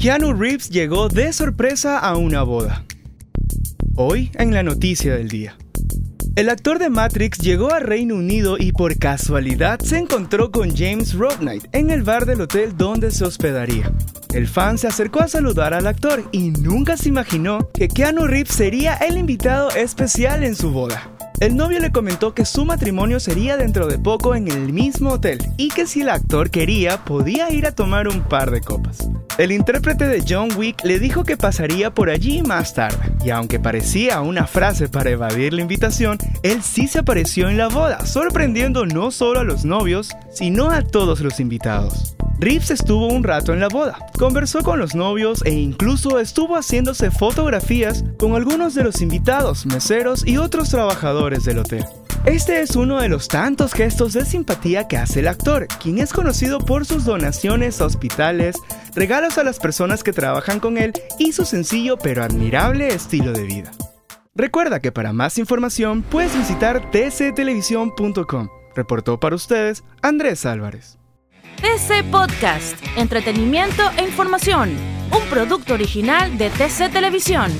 Keanu Reeves llegó de sorpresa a una boda. Hoy en la noticia del día. El actor de Matrix llegó a Reino Unido y por casualidad se encontró con James Rodknight en el bar del hotel donde se hospedaría. El fan se acercó a saludar al actor y nunca se imaginó que Keanu Reeves sería el invitado especial en su boda. El novio le comentó que su matrimonio sería dentro de poco en el mismo hotel y que si el actor quería podía ir a tomar un par de copas. El intérprete de John Wick le dijo que pasaría por allí más tarde, y aunque parecía una frase para evadir la invitación, él sí se apareció en la boda, sorprendiendo no solo a los novios, sino a todos los invitados. Reeves estuvo un rato en la boda, conversó con los novios e incluso estuvo haciéndose fotografías con algunos de los invitados, meseros y otros trabajadores del hotel. Este es uno de los tantos gestos de simpatía que hace el actor, quien es conocido por sus donaciones a hospitales, regalos a las personas que trabajan con él y su sencillo pero admirable estilo de vida. Recuerda que para más información puedes visitar tctelevisión.com. Reportó para ustedes Andrés Álvarez. TC Podcast, entretenimiento e información, un producto original de TC Televisión.